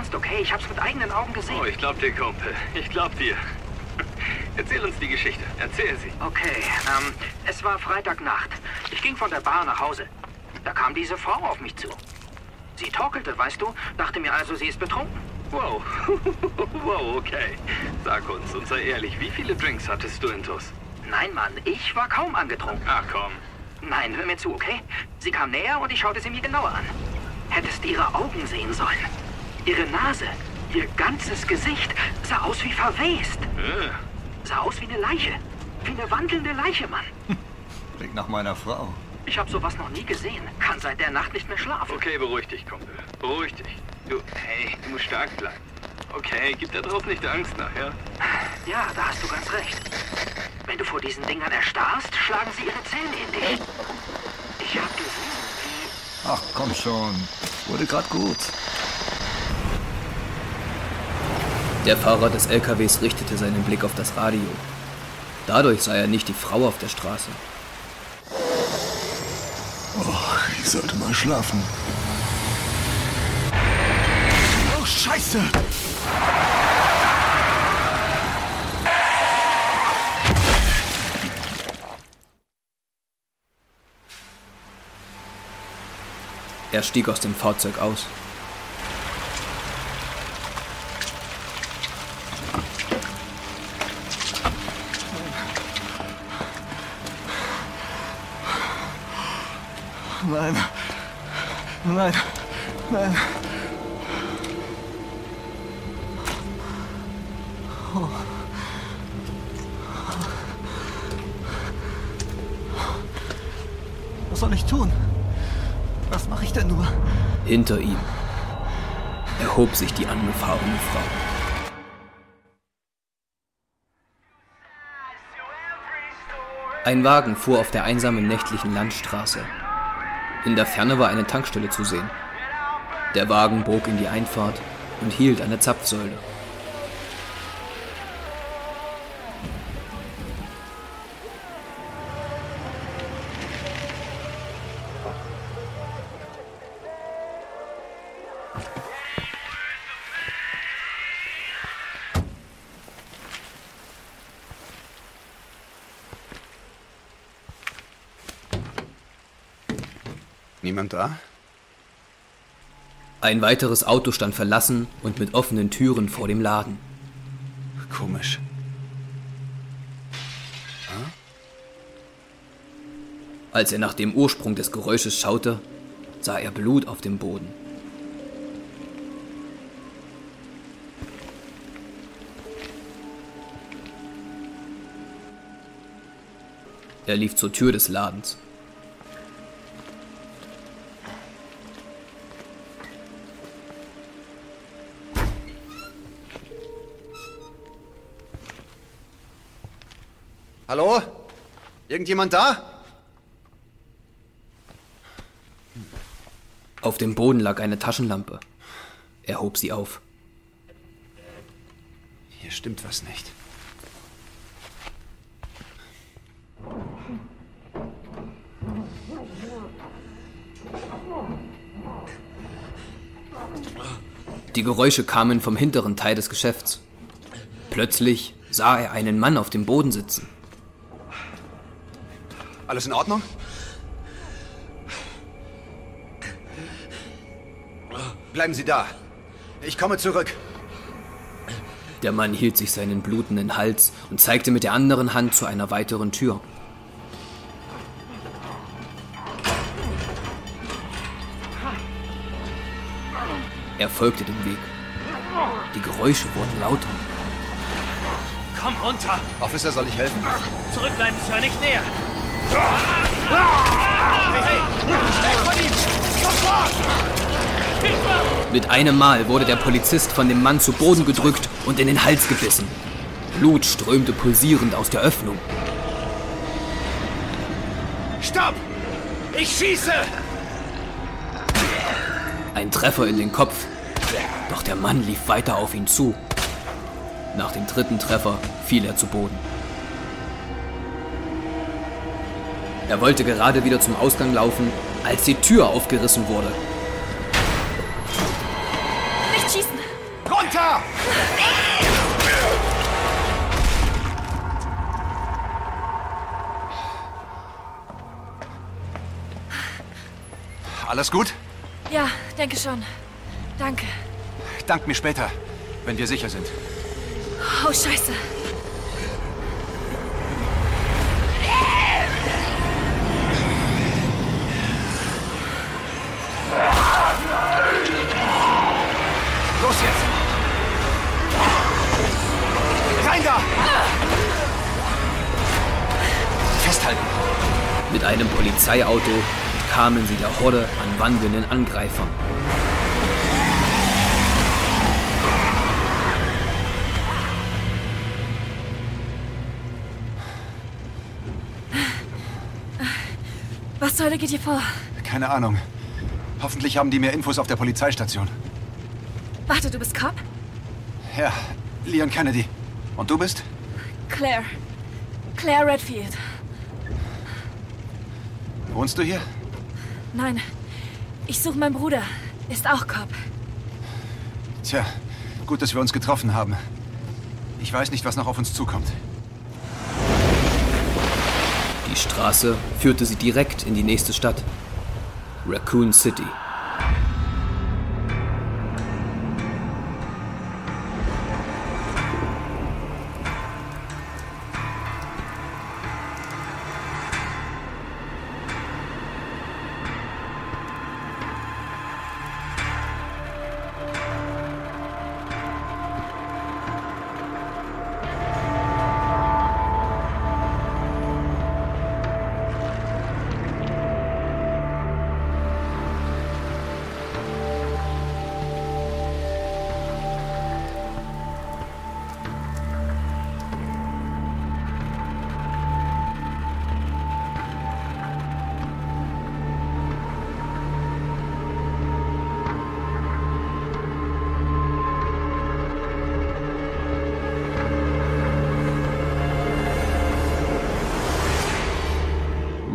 ernst, okay? Ich hab's mit eigenen Augen gesehen. Oh, ich glaub dir, Kumpel. Ich glaub dir. Erzähl uns die Geschichte. Erzähl sie. Okay, ähm, es war Freitagnacht. Ich ging von der Bar nach Hause. Da kam diese Frau auf mich zu. Sie torkelte, weißt du, dachte mir also, sie ist betrunken. Wow. wow, okay. Sag uns und sei ehrlich, wie viele Drinks hattest du intus? Nein, Mann, ich war kaum angetrunken. Ach komm. Nein, hör mir zu, okay? Sie kam näher und ich schaute sie mir genauer an. Hättest ihre Augen sehen sollen. Ihre Nase, ihr ganzes Gesicht sah aus wie verwest. Äh, Sah aus wie eine Leiche. Wie eine wandelnde Leiche, Mann. Klingt nach meiner Frau. Ich habe sowas noch nie gesehen. Kann seit der Nacht nicht mehr schlafen. Okay, beruhig dich, Kumpel. Beruhig dich. Du, hey, du musst stark bleiben. Okay, gib da drauf nicht Angst nach, ja? Ja, da hast du ganz recht. Wenn du vor diesen Dingern erstarrst, schlagen sie ihre Zähne in dich. Ich hab gesehen, wie... Ach, komm schon. Wurde grad gut. Der Fahrer des LKWs richtete seinen Blick auf das Radio. Dadurch sah er nicht die Frau auf der Straße. Oh, ich sollte mal schlafen. Oh, Scheiße! Er stieg aus dem Fahrzeug aus. Nein. Nein. Was soll ich tun? Was mache ich denn nur? Hinter ihm erhob sich die angefahrene Frau. Ein Wagen fuhr auf der einsamen nächtlichen Landstraße. In der Ferne war eine Tankstelle zu sehen. Der Wagen bog in die Einfahrt und hielt an der Zapfsäule. Niemand da? Ein weiteres Auto stand verlassen und mit offenen Türen vor dem Laden. Komisch. Als er nach dem Ursprung des Geräusches schaute, sah er Blut auf dem Boden. Er lief zur Tür des Ladens. Hallo? Irgendjemand da? Auf dem Boden lag eine Taschenlampe. Er hob sie auf. Hier stimmt was nicht. Die Geräusche kamen vom hinteren Teil des Geschäfts. Plötzlich sah er einen Mann auf dem Boden sitzen. Alles in Ordnung? Bleiben Sie da. Ich komme zurück. Der Mann hielt sich seinen blutenden Hals und zeigte mit der anderen Hand zu einer weiteren Tür. Er folgte dem Weg. Die Geräusche wurden lauter. Komm runter! Officer, soll ich helfen? Zurückbleiben, Sir, nicht näher! Mit einem Mal wurde der Polizist von dem Mann zu Boden gedrückt und in den Hals gebissen. Blut strömte pulsierend aus der Öffnung. Stopp! Ich schieße! Ein Treffer in den Kopf. Doch der Mann lief weiter auf ihn zu. Nach dem dritten Treffer fiel er zu Boden. Er wollte gerade wieder zum Ausgang laufen, als die Tür aufgerissen wurde. Nicht schießen! Runter! Alles gut? Ja, denke schon. Danke. Dank mir später, wenn wir sicher sind. Oh, scheiße. Rein da! Festhalten! Mit einem Polizeiauto kamen sie der Horde an wandelnden Angreifern. Was zur Hölle geht hier vor? Keine Ahnung. Hoffentlich haben die mehr Infos auf der Polizeistation. Warte, du bist Cop? Ja, Leon Kennedy. Und du bist? Claire. Claire Redfield. Wohnst du hier? Nein, ich suche meinen Bruder. Ist auch Cop. Tja, gut, dass wir uns getroffen haben. Ich weiß nicht, was noch auf uns zukommt. Die Straße führte sie direkt in die nächste Stadt. Raccoon City.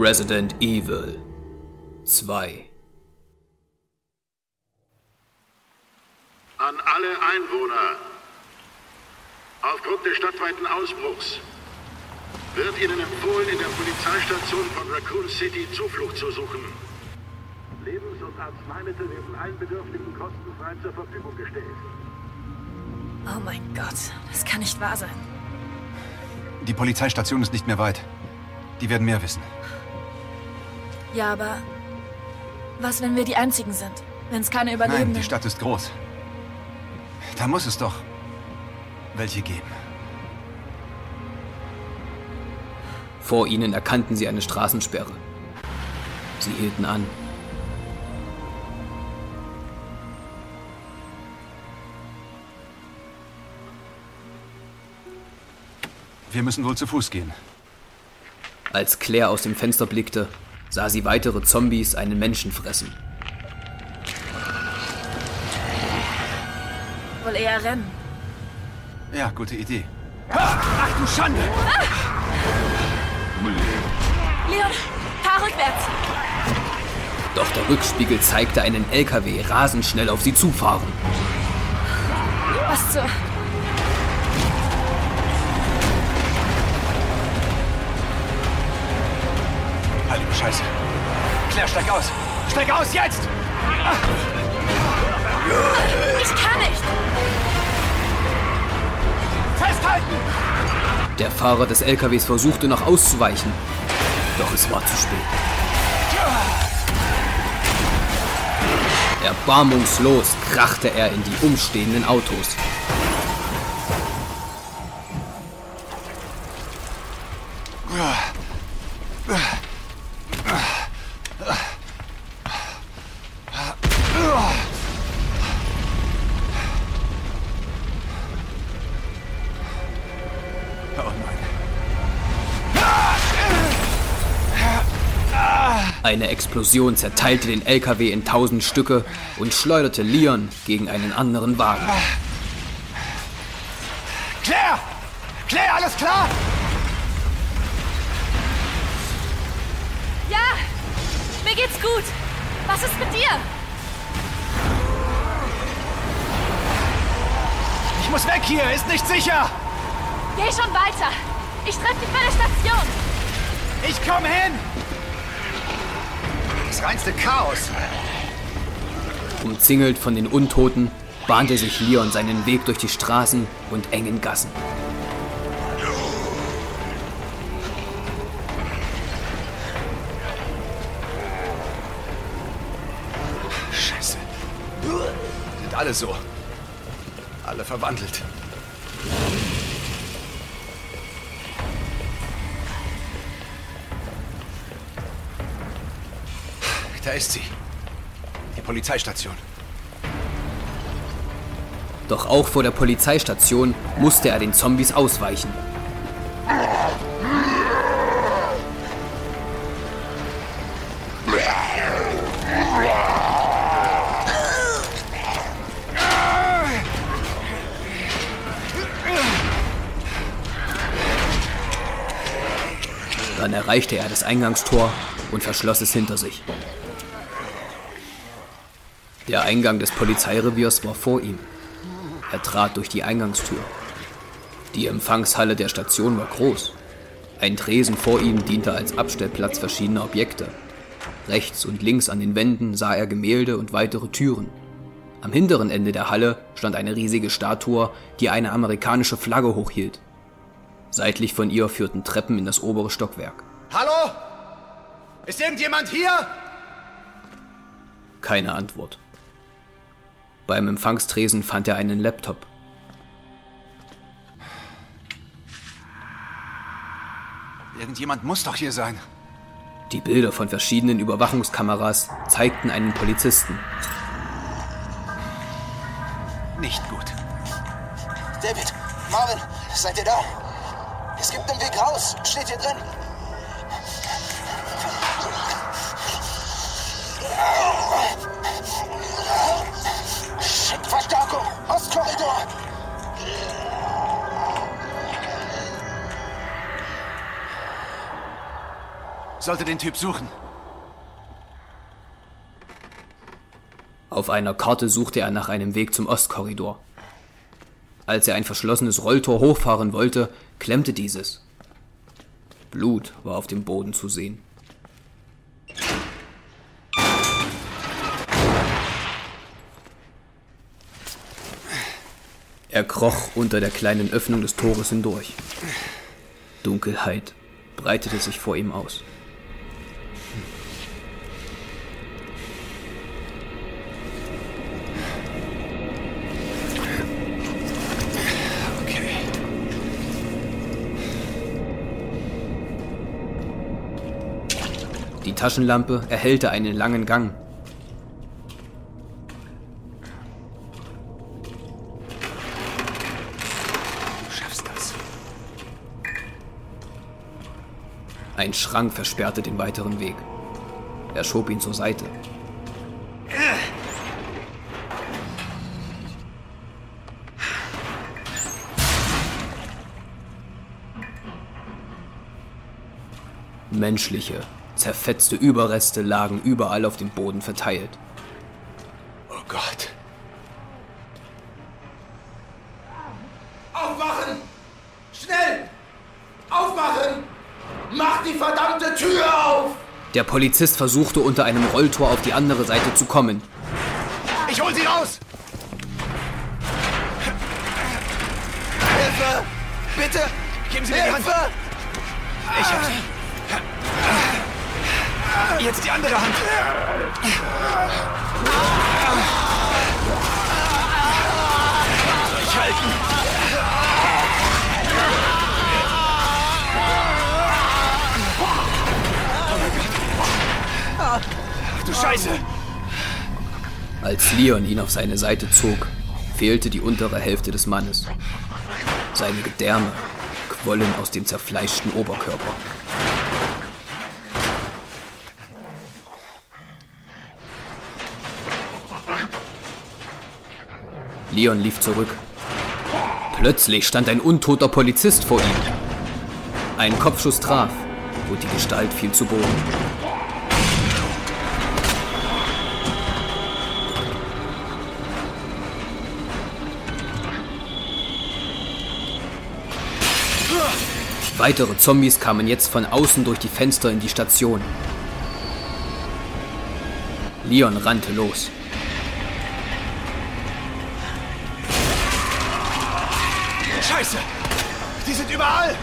Resident Evil 2 An alle Einwohner. Aufgrund des stadtweiten Ausbruchs wird Ihnen empfohlen, in der Polizeistation von Raccoon City Zuflucht zu suchen. Lebens- und Arzneimittel werden allen Bedürftigen kostenfrei zur Verfügung gestellt. Oh mein Gott, das kann nicht wahr sein. Die Polizeistation ist nicht mehr weit. Die werden mehr wissen. Ja, aber was, wenn wir die Einzigen sind? Wenn es keine Nein, Überlebenden... die Stadt ist groß. Da muss es doch welche geben. Vor ihnen erkannten sie eine Straßensperre. Sie hielten an. Wir müssen wohl zu Fuß gehen. Als Claire aus dem Fenster blickte, sah sie weitere Zombies einen Menschen fressen. Wohl eher rennen. Ja, gute Idee. Ach du Schande! Leon, fahr rückwärts. Doch der Rückspiegel zeigte einen LKW rasend schnell auf sie zufahren. Was zur... Scheiße. Claire, steig aus! Steig aus, jetzt! Ich kann nicht. Festhalten! Der Fahrer des LKWs versuchte noch auszuweichen. Doch es war zu spät. Erbarmungslos krachte er in die umstehenden Autos. Eine Explosion zerteilte den LKW in tausend Stücke und schleuderte Leon gegen einen anderen Wagen. Claire! Claire, alles klar? Ja, mir geht's gut. Was ist mit dir? muss weg hier. Ist nicht sicher. Geh schon weiter. Ich treffe dich bei der Station. Ich komm hin. Das reinste Chaos. Umzingelt von den Untoten bahnte sich Leon seinen Weg durch die Straßen und engen Gassen. Scheiße. Sind alle so. Alle verwandelt. Ist sie. Die Polizeistation. Doch auch vor der Polizeistation musste er den Zombies ausweichen. Dann erreichte er das Eingangstor und verschloss es hinter sich. Der Eingang des Polizeireviers war vor ihm. Er trat durch die Eingangstür. Die Empfangshalle der Station war groß. Ein Tresen vor ihm diente als Abstellplatz verschiedener Objekte. Rechts und links an den Wänden sah er Gemälde und weitere Türen. Am hinteren Ende der Halle stand eine riesige Statue, die eine amerikanische Flagge hochhielt. Seitlich von ihr führten Treppen in das obere Stockwerk. Hallo? Ist irgendjemand hier? Keine Antwort. Beim Empfangstresen fand er einen Laptop. Irgendjemand muss doch hier sein. Die Bilder von verschiedenen Überwachungskameras zeigten einen Polizisten. Nicht gut. David, Marvin, seid ihr da? Es gibt einen Weg raus. Steht hier drin. Schickt Verstärkung. Ostkorridor. Sollte den Typ suchen. Auf einer Karte suchte er nach einem Weg zum Ostkorridor. Als er ein verschlossenes Rolltor hochfahren wollte, klemmte dieses. Blut war auf dem Boden zu sehen. Er kroch unter der kleinen Öffnung des Tores hindurch. Dunkelheit breitete sich vor ihm aus. Okay. Die Taschenlampe erhellte einen langen Gang. Ein Schrank versperrte den weiteren Weg. Er schob ihn zur Seite. Menschliche, zerfetzte Überreste lagen überall auf dem Boden verteilt. Oh Gott. Aufmachen! Schnell! Aufmachen! Mach die verdammte Tür auf! Der Polizist versuchte unter einem Rolltor auf die andere Seite zu kommen. Ich hol sie raus! Hilfe! Bitte! Geben Sie mir die Hand. Hilfe! Ich hab sie. Jetzt die andere Hand. Scheiße! Als Leon ihn auf seine Seite zog, fehlte die untere Hälfte des Mannes. Seine Gedärme quollen aus dem zerfleischten Oberkörper. Leon lief zurück. Plötzlich stand ein untoter Polizist vor ihm. Ein Kopfschuss traf und die Gestalt fiel zu Boden. Weitere Zombies kamen jetzt von außen durch die Fenster in die Station. Leon rannte los. Scheiße! Die sind überall!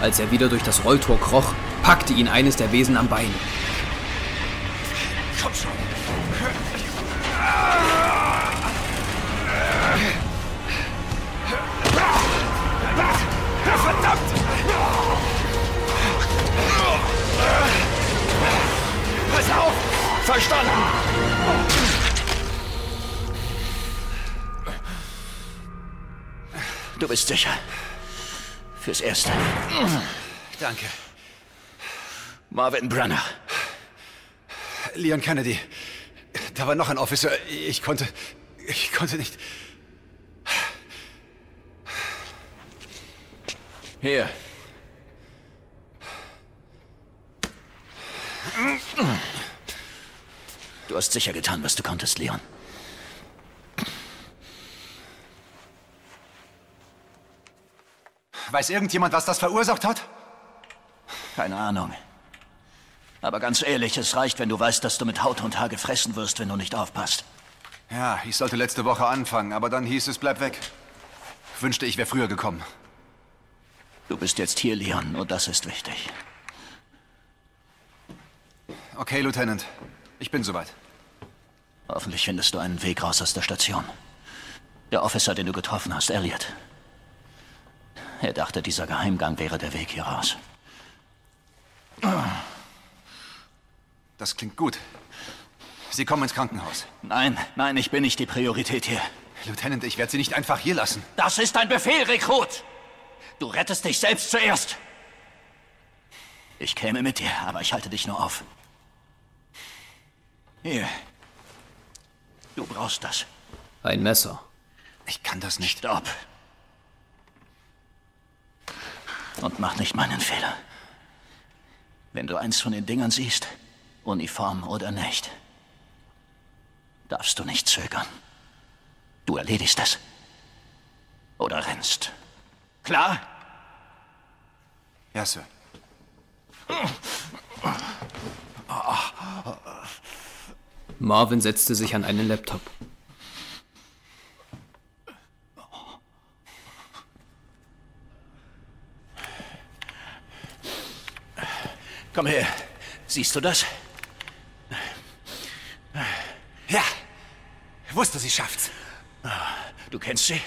Als er wieder durch das Rolltor kroch, packte ihn eines der Wesen am Bein. Verstanden! Du bist sicher. Fürs Erste. Danke. Marvin Brunner. Leon Kennedy. Da war noch ein Officer. Ich konnte. Ich konnte nicht. Hier. Du hast sicher getan, was du konntest, Leon. Weiß irgendjemand, was das verursacht hat? Keine Ahnung. Aber ganz ehrlich, es reicht, wenn du weißt, dass du mit Haut und Haar gefressen wirst, wenn du nicht aufpasst. Ja, ich sollte letzte Woche anfangen, aber dann hieß es, bleib weg. Wünschte, ich wäre früher gekommen. Du bist jetzt hier, Leon, und das ist wichtig. Okay, Lieutenant. Ich bin soweit. Hoffentlich findest du einen Weg raus aus der Station. Der Officer, den du getroffen hast, Elliot. Er dachte, dieser Geheimgang wäre der Weg hier raus. Das klingt gut. Sie kommen ins Krankenhaus. Nein, nein, ich bin nicht die Priorität hier. Lieutenant, ich werde Sie nicht einfach hier lassen. Das ist ein Befehl, Rekrut! Du rettest dich selbst zuerst. Ich käme mit dir, aber ich halte dich nur auf. Hier. Du brauchst das. Ein Messer. Ich kann das nicht. Stopp. Und mach nicht meinen Fehler. Wenn du eins von den Dingern siehst, Uniform oder nicht, darfst du nicht zögern. Du erledigst es. Oder rennst. Klar? Ja, Sir. Marvin setzte sich an einen Laptop. Komm her. Siehst du das? Ja. Wusste, sie schafft's. Du kennst sie?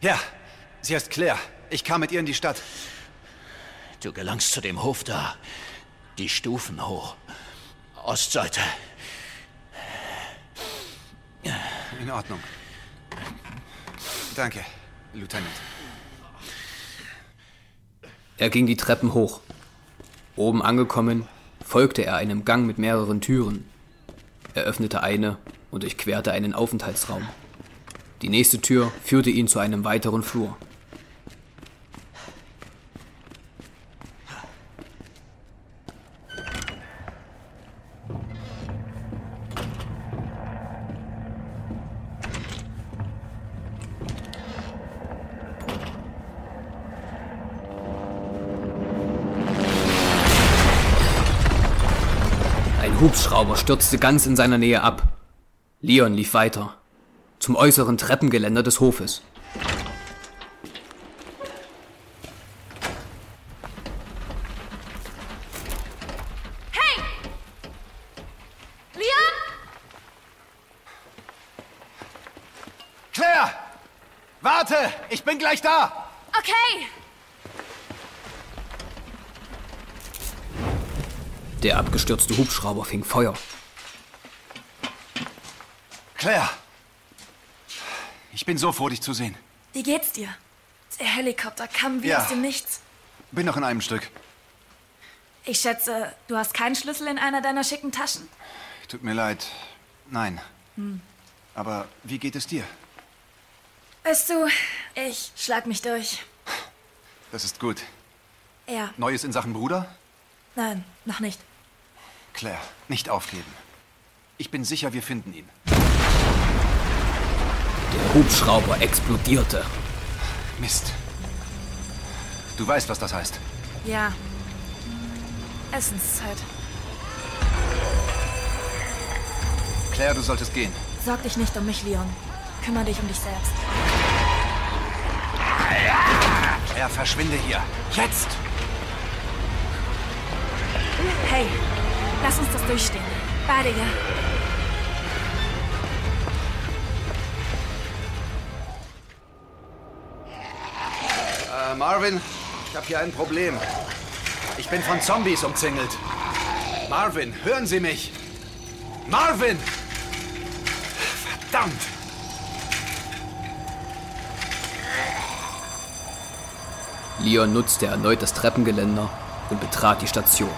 Ja. Sie heißt Claire. Ich kam mit ihr in die Stadt. Du gelangst zu dem Hof da. Die Stufen hoch. Ostseite. In Ordnung. Danke, Lieutenant. Er ging die Treppen hoch. Oben angekommen, folgte er einem Gang mit mehreren Türen. Er öffnete eine und durchquerte einen Aufenthaltsraum. Die nächste Tür führte ihn zu einem weiteren Flur. Hubschrauber stürzte ganz in seiner Nähe ab. Leon lief weiter. Zum äußeren Treppengeländer des Hofes. Hey! Leon? Claire! Warte! Ich bin gleich da! Okay. Der abgestürzte Hubschrauber fing Feuer. Claire! Ich bin so froh, dich zu sehen. Wie geht's dir? Der Helikopter kam wie Ja. aus dem Nichts. Bin noch in einem Stück. Ich schätze, du hast keinen Schlüssel in einer deiner schicken Taschen. Tut mir leid. Nein. Hm. Aber wie geht es dir? Weißt du, ich schlag mich durch. Das ist gut. Ja, Neues in Sachen Bruder? nein, noch nicht. Claire, nicht aufgeben. Ich bin sicher, wir finden ihn. Der Hubschrauber explodierte. Mist. Du weißt, was das heißt. Ja. Essenszeit. Claire, du solltest gehen. Sorg dich nicht um mich, Leon. Kümmer dich um dich selbst. Claire, verschwinde hier. Jetzt! Hey, lass uns das durchstehen. Beide, ja? Äh, Marvin, ich habe hier ein Problem. Ich bin von Zombies umzingelt. Marvin, hören Sie mich! Marvin! Verdammt! Leon nutzte erneut das Treppengeländer und betrat die Station.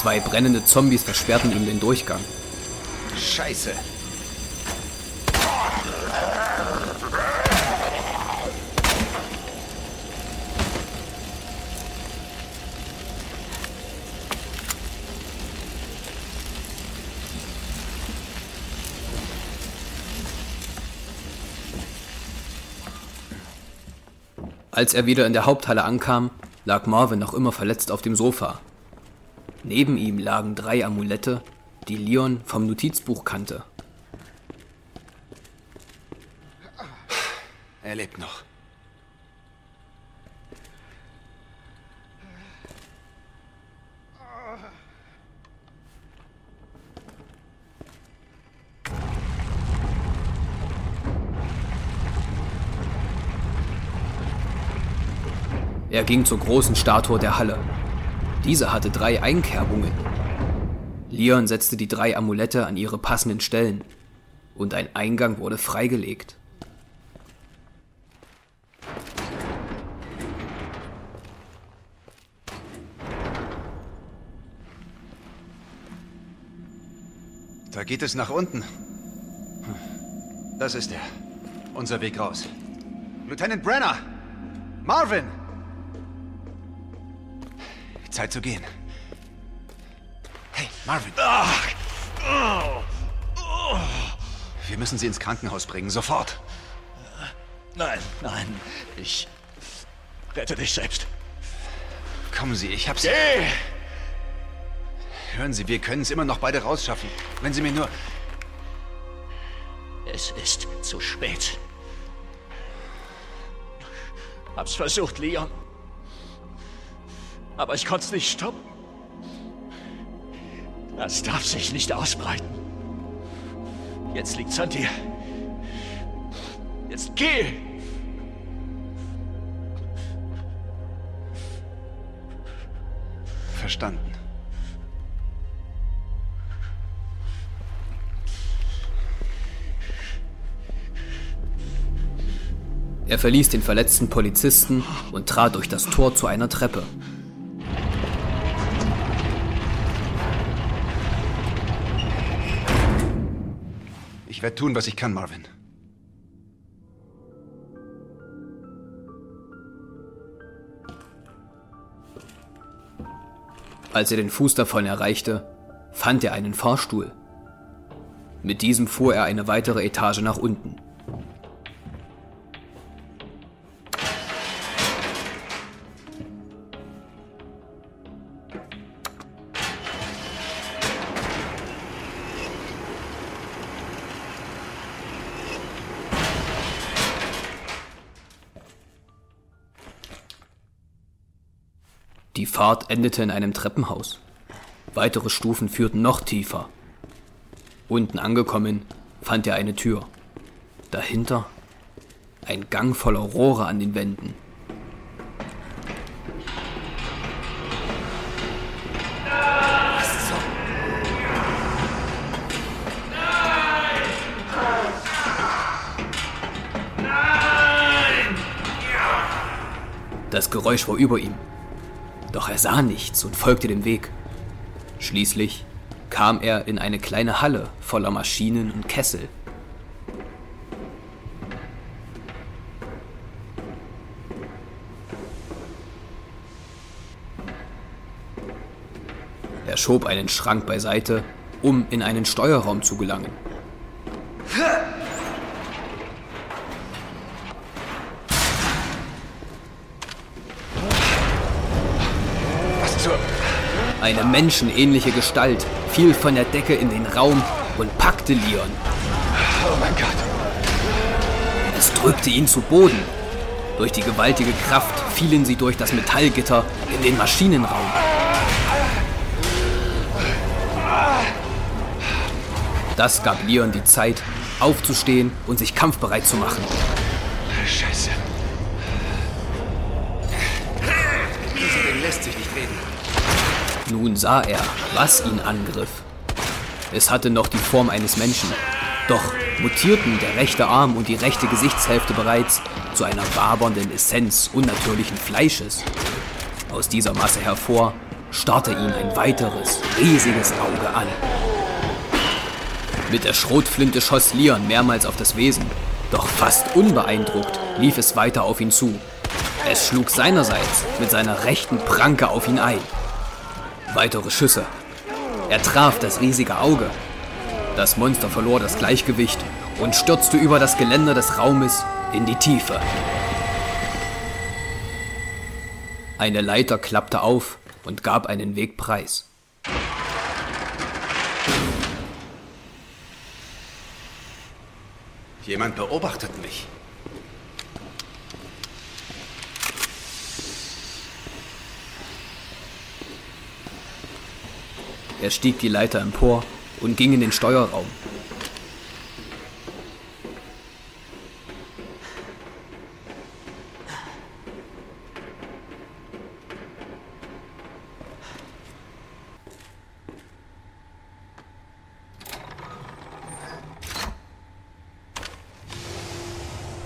Zwei brennende Zombies versperrten ihm den Durchgang. Scheiße. Als er wieder in der Haupthalle ankam, lag Marvin noch immer verletzt auf dem Sofa. Neben ihm lagen drei Amulette, die Leon vom Notizbuch kannte. Er lebt noch. Er ging zur großen Statue der Halle. Diese hatte drei Einkerbungen. Leon setzte die drei Amulette an ihre passenden Stellen und ein Eingang wurde freigelegt. Da geht es nach unten. Das ist er. Unser Weg raus. Lieutenant Brenner! Marvin! Zeit zu gehen. Hey, Marvin. Wir müssen Sie ins Krankenhaus bringen, sofort. Nein, nein, ich rette dich selbst. Kommen Sie, ich hab's. Geh! Hören Sie, wir können es immer noch beide rausschaffen. Wenn Sie mir nur. Es ist zu spät. Hab's versucht, Leon. Aber ich konnte es nicht stoppen. Das darf sich nicht ausbreiten. Jetzt liegt's an dir. Jetzt geh! Verstanden. Er verließ den verletzten Polizisten und trat durch das Tor zu einer Treppe. Ich werde tun, was ich kann, Marvin. Als er den Fuß davon erreichte, fand er einen Fahrstuhl. Mit diesem fuhr er eine weitere Etage nach unten. Fahrt endete in einem Treppenhaus. Weitere Stufen führten noch tiefer. Unten angekommen, fand er eine Tür. Dahinter ein Gang voller Rohre an den Wänden. Das Geräusch war über ihm. Doch er sah nichts und folgte dem Weg. Schließlich kam er in eine kleine Halle voller Maschinen und Kessel. Er schob einen Schrank beiseite, um in einen Steuerraum zu gelangen. Eine menschenähnliche Gestalt fiel von der Decke in den Raum und packte Leon. Oh mein Gott. Es drückte ihn zu Boden. Durch die gewaltige Kraft fielen sie durch das Metallgitter in den Maschinenraum. Das gab Leon die Zeit, aufzustehen und sich kampfbereit zu machen. Sah er, was ihn angriff. Es hatte noch die Form eines Menschen, doch mutierten der rechte Arm und die rechte Gesichtshälfte bereits zu einer wabernden Essenz unnatürlichen Fleisches. Aus dieser Masse hervor starrte ihn ein weiteres, riesiges Auge an. Mit der Schrotflinte schoss Leon mehrmals auf das Wesen, doch fast unbeeindruckt lief es weiter auf ihn zu. Es schlug seinerseits mit seiner rechten Pranke auf ihn ein. Weitere Schüsse. Er traf das riesige Auge. Das Monster verlor das Gleichgewicht und stürzte über das Geländer des Raumes in die Tiefe. Eine Leiter klappte auf und gab einen Weg preis. Jemand beobachtet mich. Er stieg die Leiter empor und ging in den Steuerraum.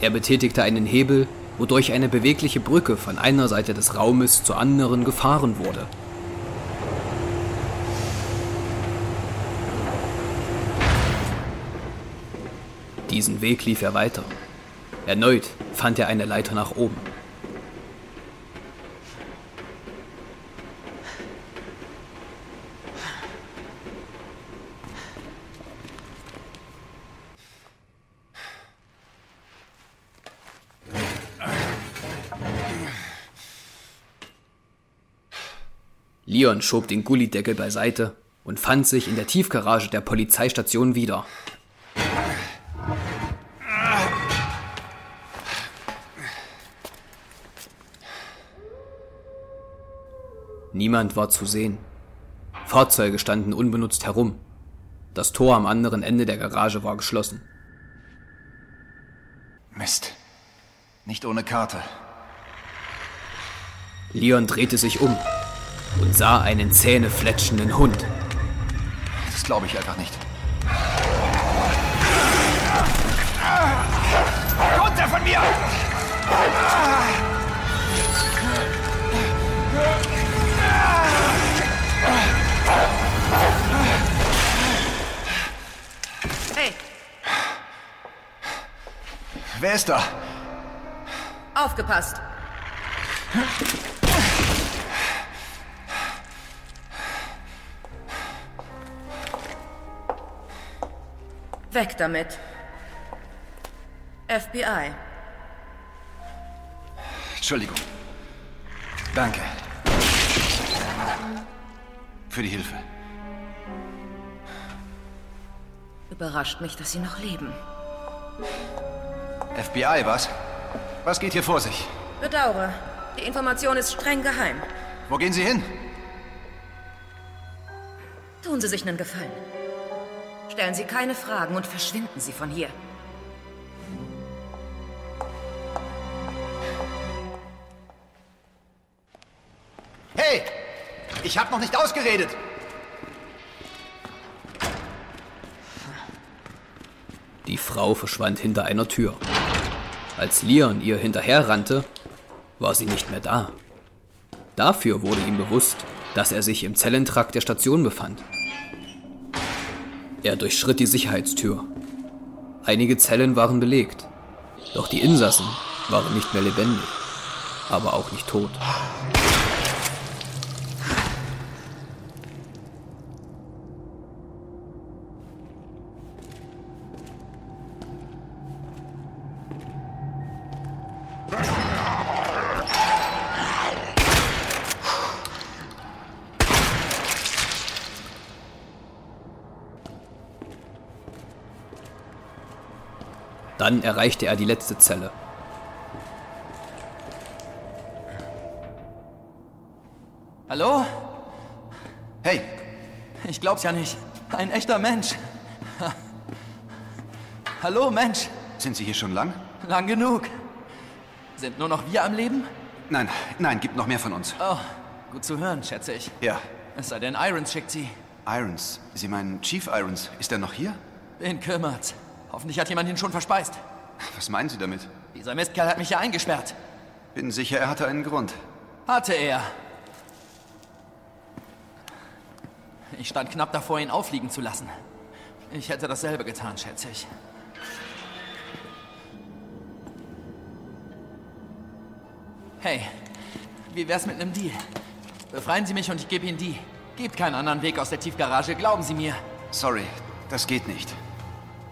Er betätigte einen Hebel, wodurch eine bewegliche Brücke von einer Seite des Raumes zur anderen gefahren wurde. Diesen Weg lief er weiter. Erneut fand er eine Leiter nach oben. Leon schob den Gullideckel beiseite und fand sich in der Tiefgarage der Polizeistation wieder. Niemand war zu sehen. Fahrzeuge standen unbenutzt herum. Das Tor am anderen Ende der Garage war geschlossen. Mist. Nicht ohne Karte. Leon drehte sich um und sah einen zähnefletschenden Hund. Das glaube ich einfach nicht. Runter von mir! Wer ist da? aufgepasst. Weg damit. FBI. Entschuldigung. Danke. Für die Hilfe. Überrascht mich, dass Sie noch leben. FBI, was? Was geht hier vor sich? Bedauere. Die Information ist streng geheim. Wo gehen Sie hin? Tun Sie sich einen Gefallen. Stellen Sie keine Fragen und verschwinden Sie von hier. Hey! Ich hab noch nicht ausgeredet! Die Frau verschwand hinter einer Tür. Als Leon ihr hinterherrannte, war sie nicht mehr da. Dafür wurde ihm bewusst, dass er sich im Zellentrakt der Station befand. Er durchschritt die Sicherheitstür. Einige Zellen waren belegt, doch die Insassen waren nicht mehr lebendig, aber auch nicht tot. Erreichte er die letzte Zelle. Hallo? Hey, Ich glaub's ja nicht. Ein echter Mensch. Hallo, Mensch. sind Sie hier schon lang? Lang genug. Sind nur noch wir am Leben? Nein, nein, gibt noch mehr von uns. Oh, gut zu hören, schätze ich. Ja. Es sei denn, Irons schickt sie. Irons. Sie meinen Chief Irons. Ist er noch hier? Wen kümmert's? Hoffentlich hat jemand ihn schon verspeist. Was meinen Sie damit? Dieser Mistkerl hat mich ja eingesperrt. Bin sicher, er hatte einen Grund. Hatte er. Ich stand knapp davor, ihn auffliegen zu lassen. Ich hätte dasselbe getan, schätze ich. Hey, wie wär's mit einem Deal? Befreien Sie mich und ich gebe Ihnen die. Gibt keinen anderen Weg aus der Tiefgarage, glauben Sie mir. Sorry, das geht nicht.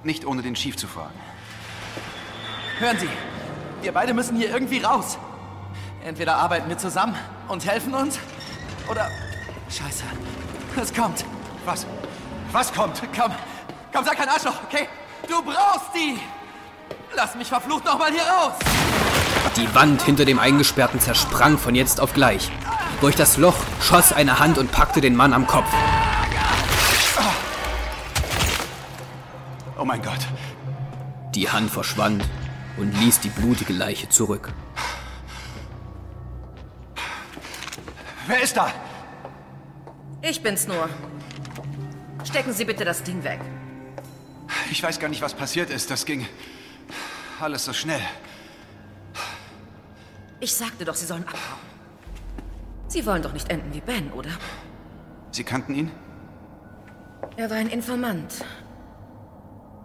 Nicht ohne den Chief zu fragen. Hören Sie, wir beide müssen hier irgendwie raus. Entweder arbeiten wir zusammen und helfen uns, oder... Scheiße, es kommt. Was? Was kommt? Komm, komm, sag kein Arschloch, okay? Du brauchst die! Lass mich verflucht noch mal hier raus! Die Wand hinter dem Eingesperrten zersprang von jetzt auf gleich. Durch das Loch schoss eine Hand und packte den Mann am Kopf. Oh mein Gott. Die Hand verschwand und ließ die blutige Leiche zurück. Wer ist da? Ich bin's nur. Stecken Sie bitte das Ding weg. Ich weiß gar nicht, was passiert ist. Das ging alles so schnell. Ich sagte doch, Sie sollen abhauen. Sie wollen doch nicht enden wie Ben, oder? Sie kannten ihn? Er war ein Informant.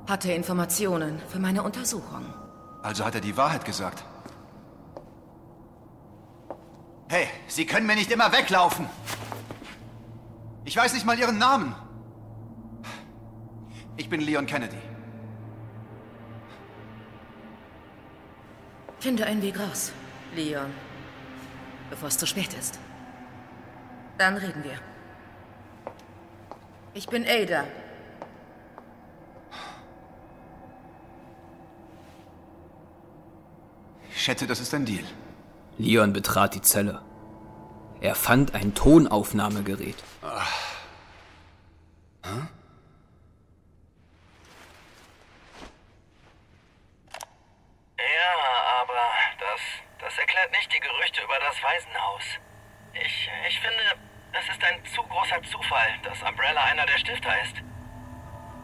Hatte Informationen für meine Untersuchung. Also hat er die Wahrheit gesagt. Hey, Sie können mir nicht immer weglaufen. Ich weiß nicht mal Ihren Namen. Ich bin Leon Kennedy. Finde einen Weg raus, Leon. Bevor es zu spät ist. Dann reden wir. Ich bin Ada. Schätze, das ist ein Deal. Leon betrat die Zelle. Er fand ein Tonaufnahmegerät. Ja, aber das, das erklärt nicht die Gerüchte über das Waisenhaus. Ich, ich finde, es ist ein zu großer Zufall, dass Umbrella einer der Stifter ist.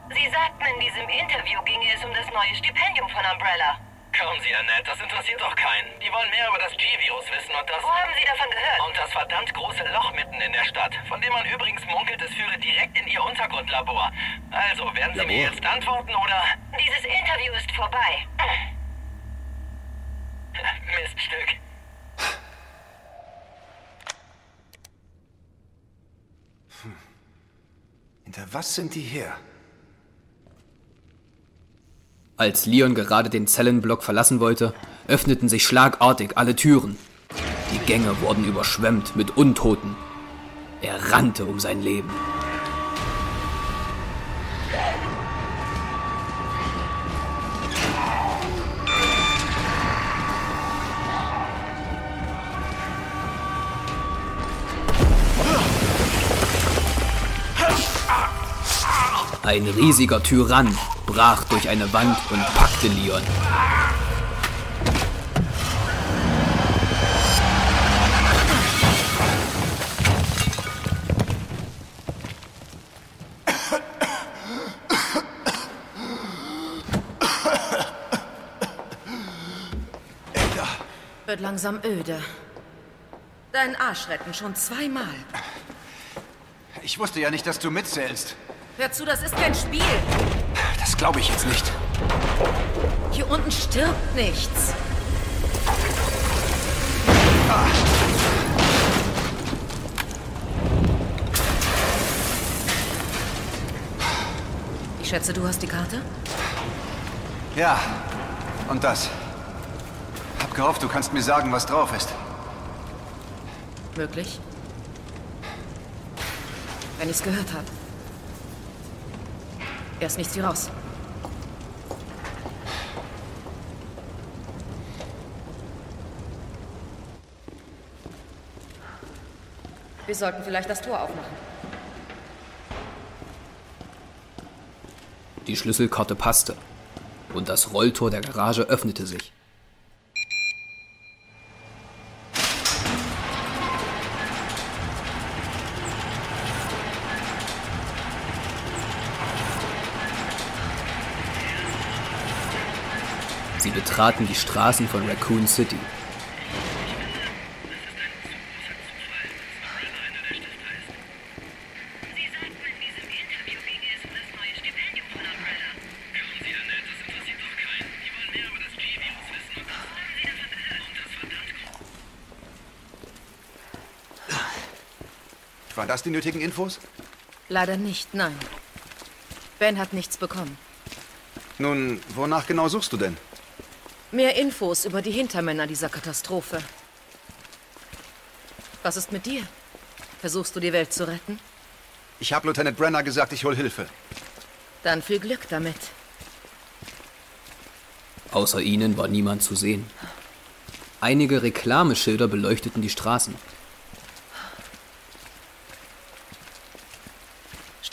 Sie sagten, in diesem Interview ginge es um das neue Stipendium von Umbrella. Kommen Sie, Annette, das interessiert doch keinen. Die wollen mehr über das G-Virus wissen und das... Wo haben Sie davon gehört? Und das verdammt große Loch mitten in der Stadt, von dem man übrigens munkelt, es führe direkt in Ihr Untergrundlabor. Also, werden Sie mir jetzt antworten oder... Dieses Interview ist vorbei. Miststück. Hinter was sind die her? Als Leon gerade den Zellenblock verlassen wollte, öffneten sich schlagartig alle Türen. Die Gänge wurden überschwemmt mit Untoten. Er rannte um sein Leben. Ein riesiger Tyrann brach durch eine Wand und packte Leon. Wird langsam öde. Deinen Arsch retten schon zweimal. Ich wusste ja nicht, dass du mitzählst. Hör zu, das ist kein Spiel. Glaube ich jetzt nicht. Hier unten stirbt nichts. Ich schätze, du hast die Karte? Ja, und das. Hab hab gehofft, du kannst mir sagen, was drauf ist. Möglich? Wenn ich's gehört habe. Erst nichts wie raus. Wir sollten vielleicht das Tor aufmachen. Die Schlüsselkarte passte und das Rolltor der Garage öffnete sich. Sie betraten die Straßen von Raccoon City. Die nötigen Infos? Leider nicht, nein. Ben hat nichts bekommen. Nun, wonach genau suchst du denn? Mehr Infos über die Hintermänner dieser Katastrophe. Was ist mit dir? Versuchst du die Welt zu retten? Ich habe Lieutenant Brenner gesagt, ich hol Hilfe. Dann viel Glück damit. Außer ihnen war niemand zu sehen. Einige Reklameschilder beleuchteten die Straßen.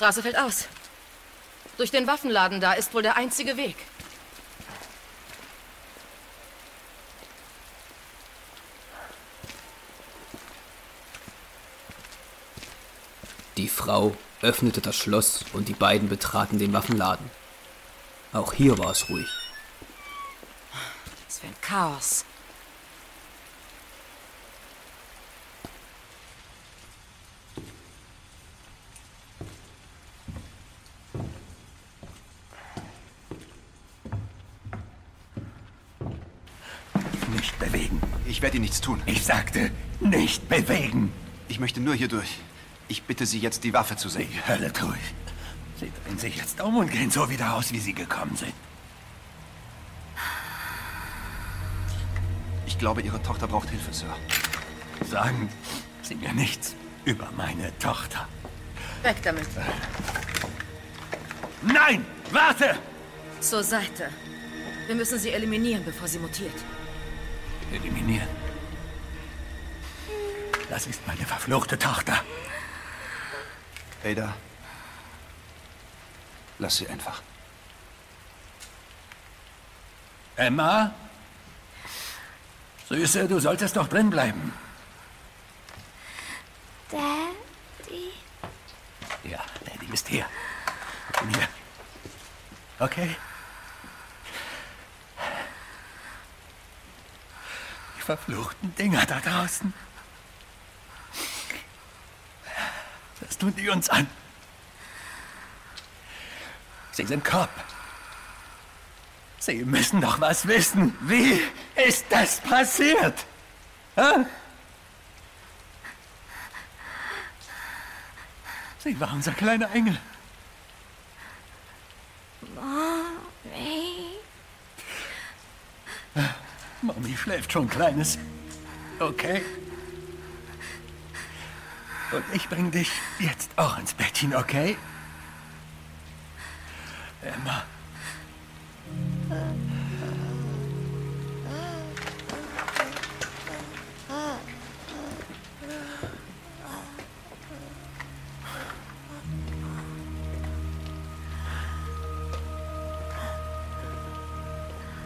Straße fällt aus. Durch den Waffenladen da ist wohl der einzige Weg. Die Frau öffnete das Schloss und die beiden betraten den Waffenladen. Auch hier war es ruhig. Das wäre ein Chaos. Nicht bewegen. Ich werde Ihnen nichts tun. Ich sagte, nicht bewegen. Ich möchte nur hier durch. Ich bitte Sie jetzt, die Waffe zu sehen. Die Hölle tue ich. Sie drehen sich jetzt um und gehen so wieder aus, wie Sie gekommen sind. Ich glaube, Ihre Tochter braucht Hilfe, Sir. Sagen Sie mir nichts über meine Tochter. Weg damit. Nein! Warte! Zur Seite. Wir müssen sie eliminieren, bevor sie mutiert. Eliminieren. Das ist meine verfluchte Tochter. Ada. Lass sie einfach. Emma? Süße, du solltest doch drin bleiben. Daddy? Ja, Daddy ist hier. Mir. Okay? Die verfluchten Dinger da draußen. Das tun die uns an. Sie sind Cop. Sie müssen doch was wissen. Wie ist das passiert? Hä? Sie war unser kleiner Engel. Mommy. Mommy schläft schon, Kleines. Okay? Und ich bring dich jetzt auch ins Bettchen, okay? Emma.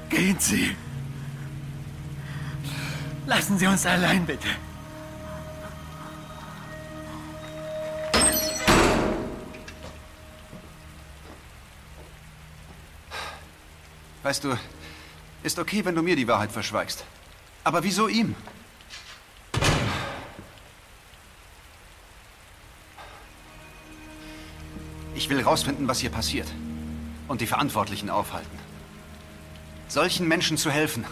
Gehen Sie. Lassen Sie uns allein, bitte. Weißt du, ist okay, wenn du mir die Wahrheit verschweigst. Aber wieso ihm? Ich will rausfinden, was hier passiert. Und die Verantwortlichen aufhalten. Solchen Menschen zu helfen,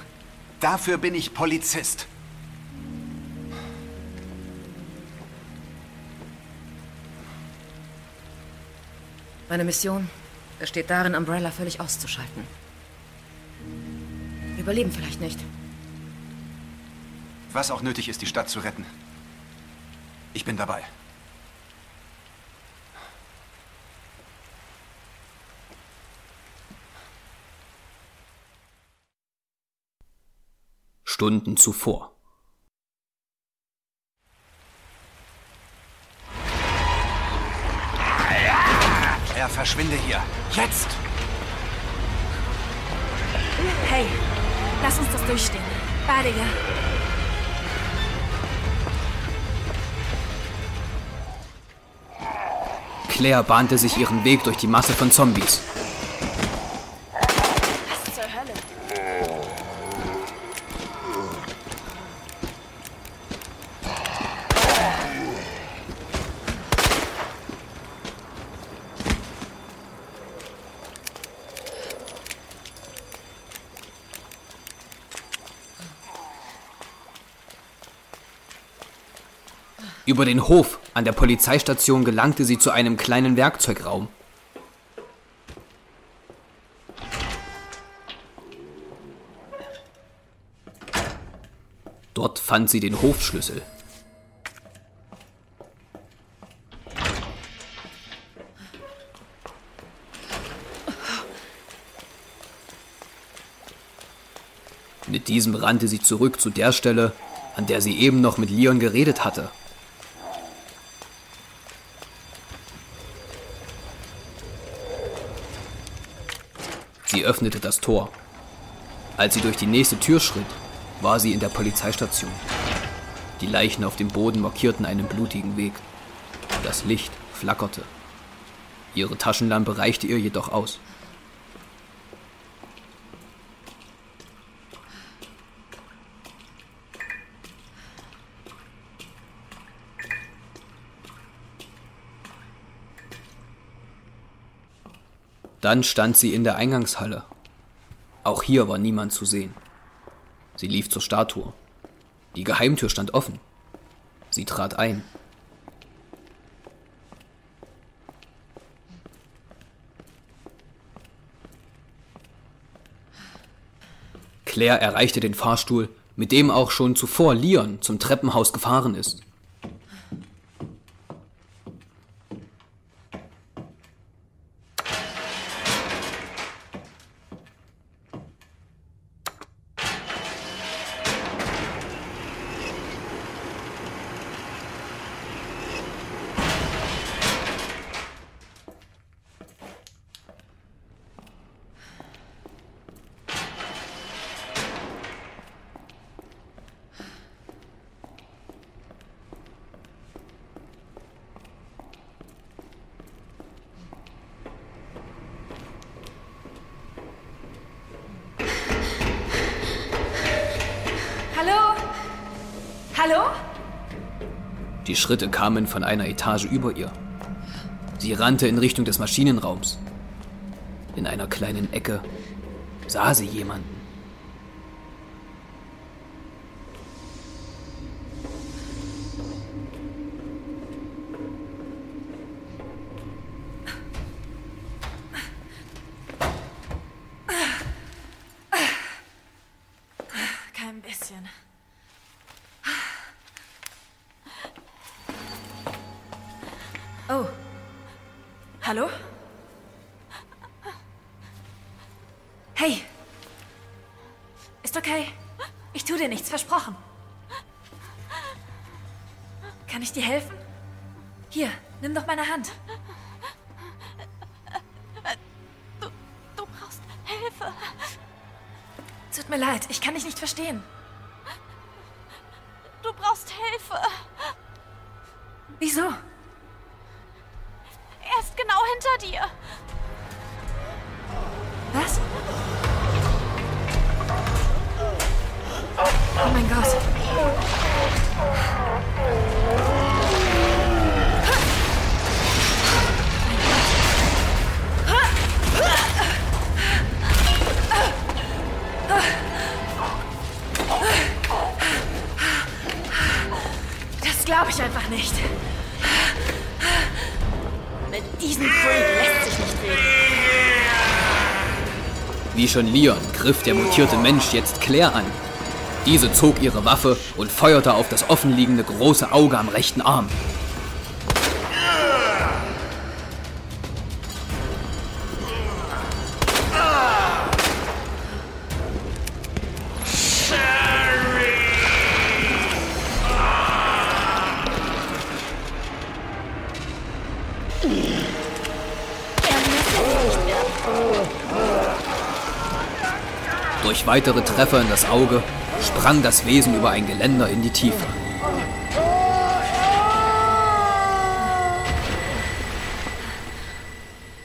dafür bin ich Polizist. Meine Mission besteht darin, Umbrella völlig auszuschalten. Überleben vielleicht nicht. Was auch nötig ist, die Stadt zu retten. Ich bin dabei. Stunden zuvor. Er verschwinde hier. Jetzt! Hey, lass uns das durchstehen. Beide, ja. Claire bahnte sich ihren Weg durch die Masse von Zombies. Über den Hof an der Polizeistation gelangte sie zu einem kleinen Werkzeugraum. Dort fand sie den Hofschlüssel. Mit diesem rannte sie zurück zu der Stelle, an der sie eben noch mit Leon geredet hatte. Sie öffnete das Tor. Als sie durch die nächste Tür schritt, war sie in der Polizeistation. Die Leichen auf dem Boden markierten einen blutigen Weg. Das Licht flackerte. Ihre Taschenlampe reichte ihr jedoch aus. Dann stand sie in der Eingangshalle. Auch hier war niemand zu sehen. Sie lief zur Statue. Die Geheimtür stand offen. Sie trat ein. Claire erreichte den Fahrstuhl, mit dem auch schon zuvor Leon zum Treppenhaus gefahren ist. Hallo? Hallo? Die Schritte kamen von einer Etage über ihr. Sie rannte in Richtung des Maschinenraums. In einer kleinen Ecke sah sie jemanden. Glaube ich einfach nicht. Mit diesem Freak lässt sich nicht reden. Wie schon Leon griff der mutierte Mensch jetzt Claire an. Diese zog ihre Waffe und feuerte auf das offenliegende große Auge am rechten Arm. Weitere Treffer in das Auge sprang das Wesen über ein Geländer in die Tiefe.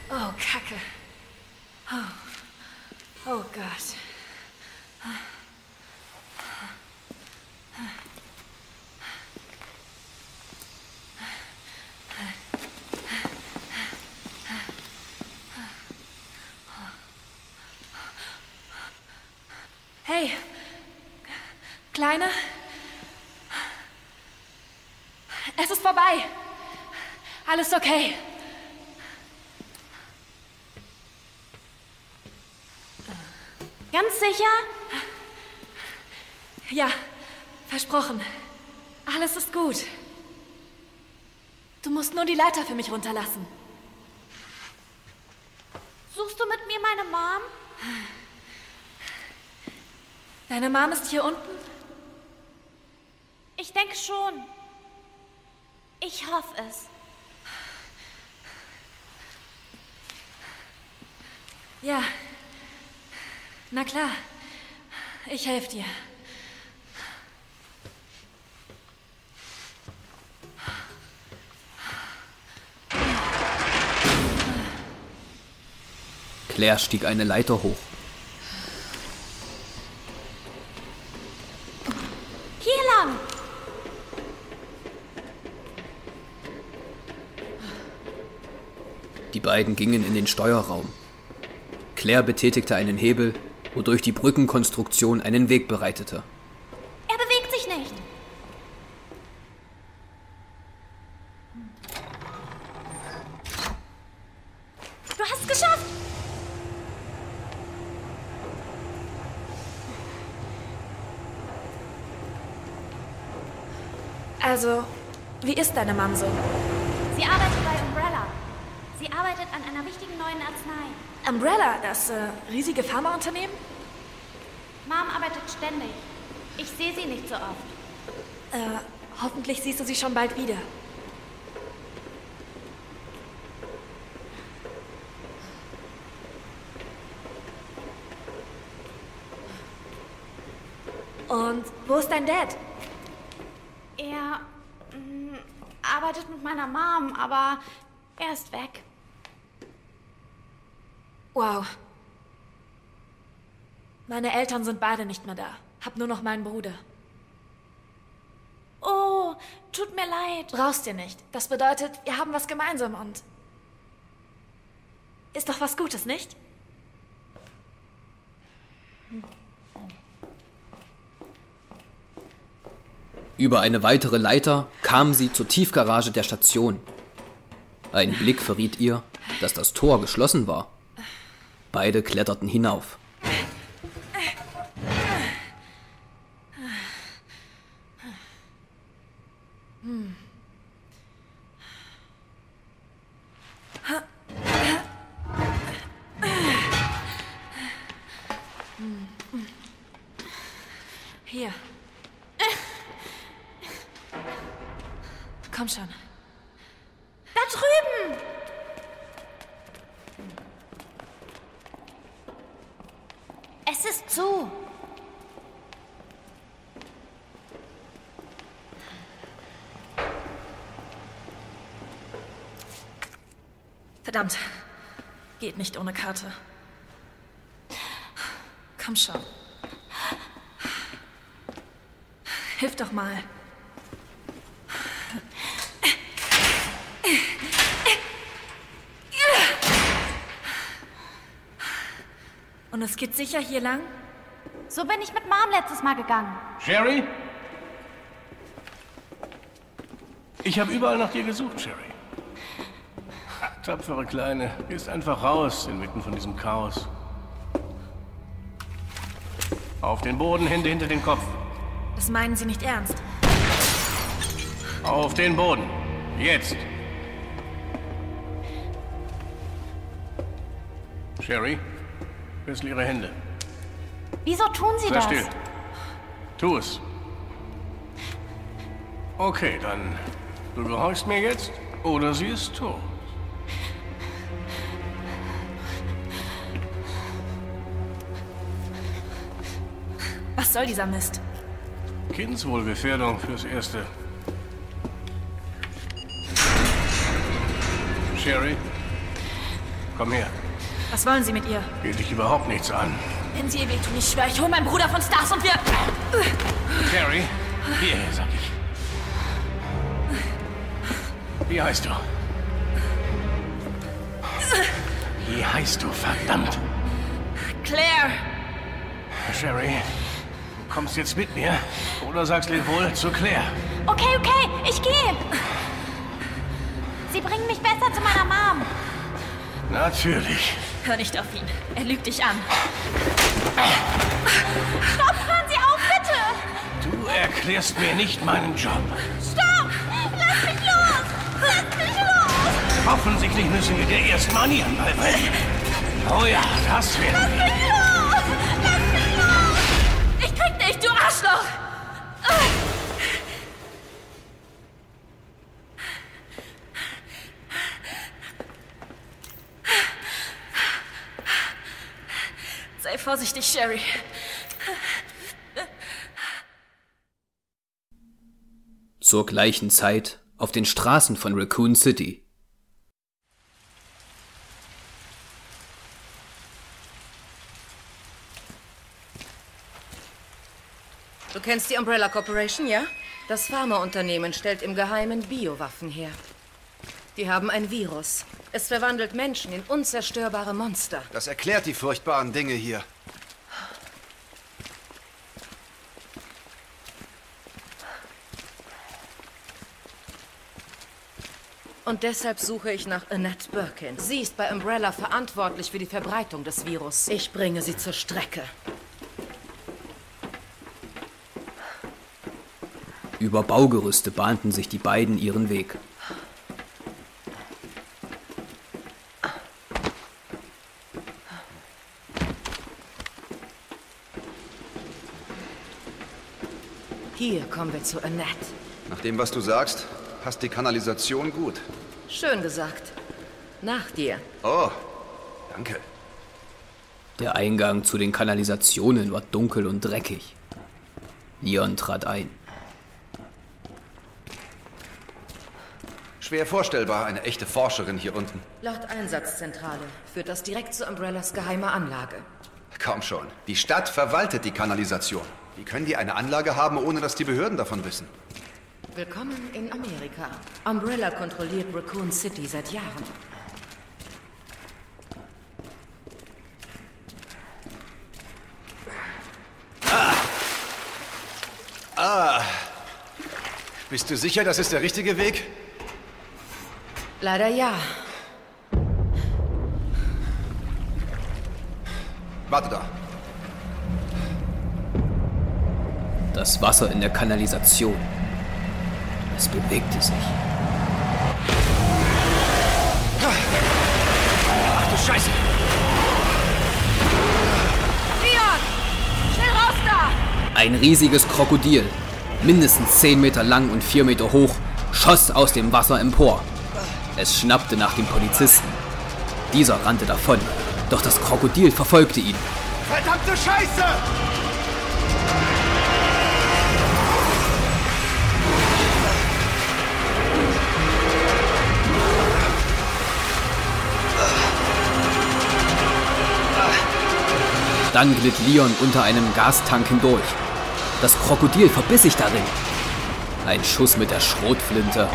Oh, Kacke. Oh, oh Gott. Hey, Kleine. Es ist vorbei. Alles okay. Ganz sicher? Ja, versprochen. Alles ist gut. Du musst nur die Leiter für mich runterlassen. Suchst du mit mir meine Mom? Deine Mom ist hier unten? Ich denke schon. Ich hoffe es. Ja. Na klar. Ich helfe dir. Claire stieg eine Leiter hoch. Hier lang. Die beiden gingen in den Steuerraum. Claire betätigte einen Hebel, wodurch die Brückenkonstruktion einen Weg bereitete. Er bewegt sich nicht. Du hast es geschafft. Also, wie ist deine Mom so? Sie arbeitet bei Umbrella. Sie arbeitet an einer wichtigen neuen Arznei. Umbrella, das äh, riesige Pharmaunternehmen? Mom arbeitet ständig. Ich sehe sie nicht so oft. Äh, hoffentlich siehst du sie schon bald wieder. Und wo ist dein Dad? Er mm, arbeitet mit meiner Mom, aber er ist weg. Wow. Meine Eltern sind beide nicht mehr da. Hab nur noch meinen Bruder. Oh, tut mir leid. Brauchst dir nicht. Das bedeutet, wir haben was gemeinsam und. Ist doch was Gutes, nicht? Über eine weitere Leiter kam sie zur Tiefgarage der Station. Ein Blick verriet ihr, dass das Tor geschlossen war. Beide kletterten hinauf. Ohne Karte. Komm schon. Hilf doch mal. Und es geht sicher hier lang? So bin ich mit Mom letztes Mal gegangen. Sherry? Ich habe überall nach dir gesucht, Sherry. Tapfere Kleine, gehst einfach raus, inmitten von diesem Chaos. Auf den Boden, Hände hinter den Kopf. Das meinen Sie nicht ernst. Auf den Boden. Jetzt. Sherry, wechsel Ihre Hände. Wieso tun Sie Sei das? still. Tu es. Okay, dann. Du gehorchst mir jetzt oder sie ist tot. Was soll dieser Mist? Kindswohlgefährdung fürs Erste. Sherry, komm her. Was wollen Sie mit ihr? Geht dich überhaupt nichts an. Wenn Sie ihr wehtun, ich schwöre, ich hole meinen Bruder von Stars und wir... Sherry, hierher, sag ich. Wie heißt du? Wie heißt du, verdammt? Claire! Sherry, kommst jetzt mit mir oder sagst wohl zu Claire. Okay, okay, ich gehe. Sie bringen mich besser zu meiner Mom. Natürlich. Hör nicht auf ihn. Er lügt dich an. Stopp, hören Sie auf, bitte! Du erklärst mir nicht meinen Job. Stopp! Lass mich los! Lass mich los! Offensichtlich müssen wir dir erst Manieren beibringen. Oh ja, das werden wir. Sei vorsichtig, Sherry. Zur gleichen Zeit auf den Straßen von Raccoon City. Du kennst die Umbrella Corporation, ja? Das Pharmaunternehmen stellt im Geheimen Biowaffen her. Die haben ein Virus. Es verwandelt Menschen in unzerstörbare Monster. Das erklärt die furchtbaren Dinge hier. Und deshalb suche ich nach Annette Birkin. Sie ist bei Umbrella verantwortlich für die Verbreitung des Virus. Ich bringe sie zur Strecke. Über Baugerüste bahnten sich die beiden ihren Weg. Hier kommen wir zu Annette. Nach dem, was du sagst, passt die Kanalisation gut. Schön gesagt. Nach dir. Oh, danke. Der Eingang zu den Kanalisationen war dunkel und dreckig. Leon trat ein. Schwer vorstellbar, eine echte Forscherin hier unten. Laut Einsatzzentrale führt das direkt zu Umbrellas geheimer Anlage. Komm schon, die Stadt verwaltet die Kanalisation. Wie können die eine Anlage haben, ohne dass die Behörden davon wissen? Willkommen in Amerika. Umbrella kontrolliert Raccoon City seit Jahren. Ah. Bist du sicher, das ist der richtige Weg? Leider ja. Warte da. Das Wasser in der Kanalisation. Es bewegte sich. Ach du Scheiße! Leon! Schnell raus da! Ein riesiges Krokodil, mindestens 10 Meter lang und 4 Meter hoch, schoss aus dem Wasser empor. Es schnappte nach dem Polizisten. Dieser rannte davon, doch das Krokodil verfolgte ihn. Verdammte Scheiße! Dann glitt Leon unter einem Gastank hindurch. Das Krokodil verbiss sich darin. Ein Schuss mit der Schrotflinte.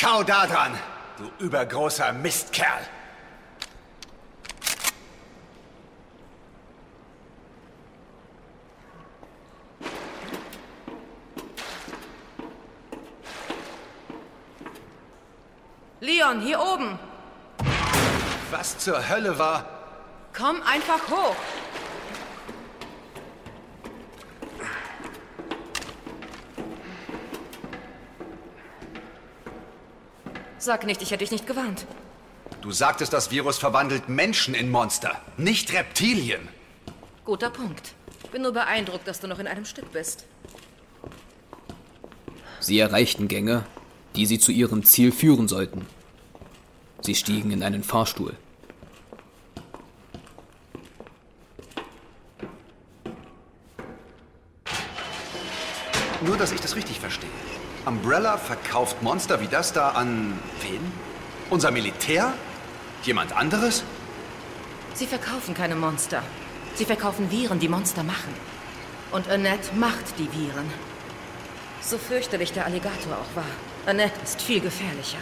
Kau da dran, du übergroßer Mistkerl! Leon, hier oben! Was zur Hölle war... Komm einfach hoch. Sag nicht, ich hätte dich nicht gewarnt. Du sagtest, das Virus verwandelt Menschen in Monster, nicht Reptilien. Guter Punkt. Bin nur beeindruckt, dass du noch in einem Stück bist. Sie erreichten Gänge, die sie zu ihrem Ziel führen sollten. Sie stiegen in einen Fahrstuhl. Nur, dass ich das richtig verstehe. Umbrella verkauft Monster wie das da an wen? Unser Militär? Jemand anderes? Sie verkaufen keine Monster. Sie verkaufen Viren, die Monster machen. Und Annette macht die Viren. So fürchterlich der Alligator auch war. Annette ist viel gefährlicher.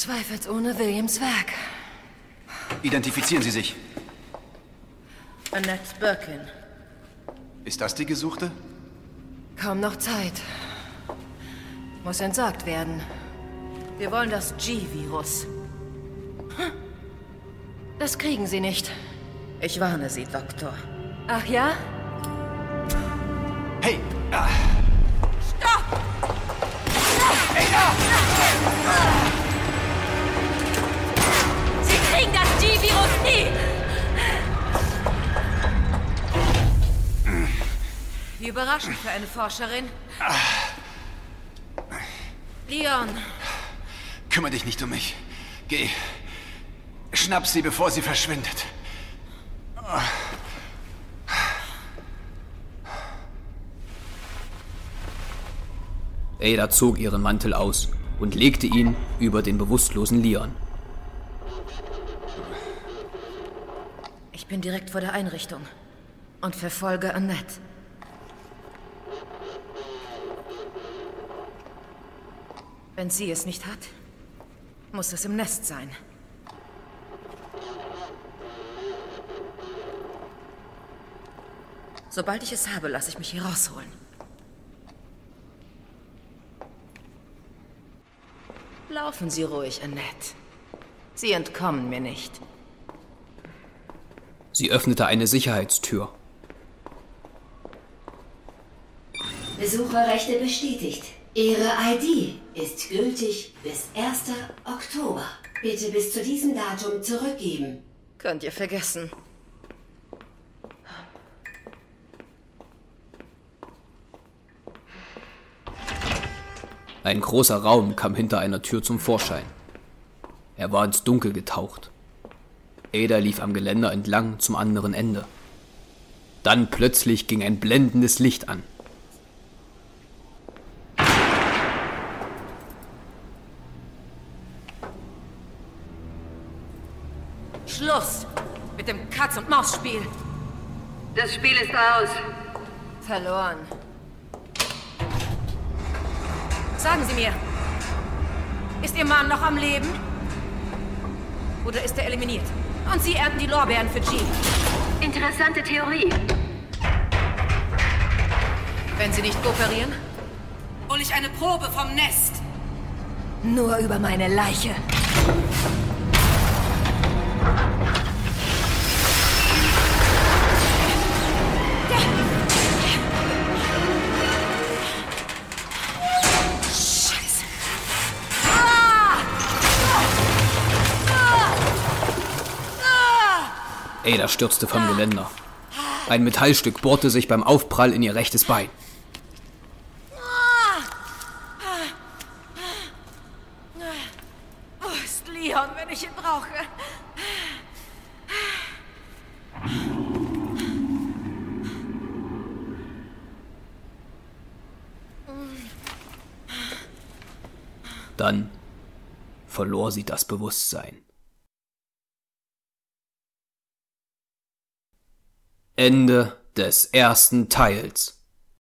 Zweifelsohne Williams Werk. Identifizieren Sie sich. Annette Birkin. Ist das die Gesuchte? Kaum noch Zeit. Muss entsorgt werden. Wir wollen das G-Virus. Das kriegen Sie nicht. Ich warne Sie, Doktor. Ach ja? Hey! Ah. Überraschend für eine Forscherin. Leon, Kümmere dich nicht um mich. Geh. Schnapp sie, bevor sie verschwindet. Ada zog ihren Mantel aus und legte ihn über den bewusstlosen Leon. ich bin direkt vor der Einrichtung und verfolge Annette. Wenn sie es nicht hat, muss es im Nest sein. Sobald ich es habe, lasse ich mich hier rausholen. Laufen Sie ruhig, Annette. Sie entkommen mir nicht. Sie öffnete eine Sicherheitstür. Besucherrechte bestätigt. Ihre ID ist gültig bis 1. Oktober. Bitte bis zu diesem Datum zurückgeben. Könnt ihr vergessen. Ein großer Raum kam hinter einer Tür zum Vorschein. Er war ins Dunkel getaucht. Ada lief am Geländer entlang zum anderen Ende. Dann plötzlich ging ein blendendes Licht an. Mit dem Katz-und-Maus-Spiel. Das Spiel ist aus. Verloren. Sagen Sie mir, ist Ihr Mann noch am Leben? Oder ist er eliminiert? Und Sie ernten die Lorbeeren für G. Interessante Theorie. Wenn Sie nicht kooperieren, hole ich eine Probe vom Nest. Nur über meine Leiche. Ada stürzte vom Geländer. Ein Metallstück bohrte sich beim Aufprall in ihr rechtes Bein. Wo ist Leon, wenn ich ihn brauche? Dann verlor sie das Bewusstsein. Ende des ersten Teils.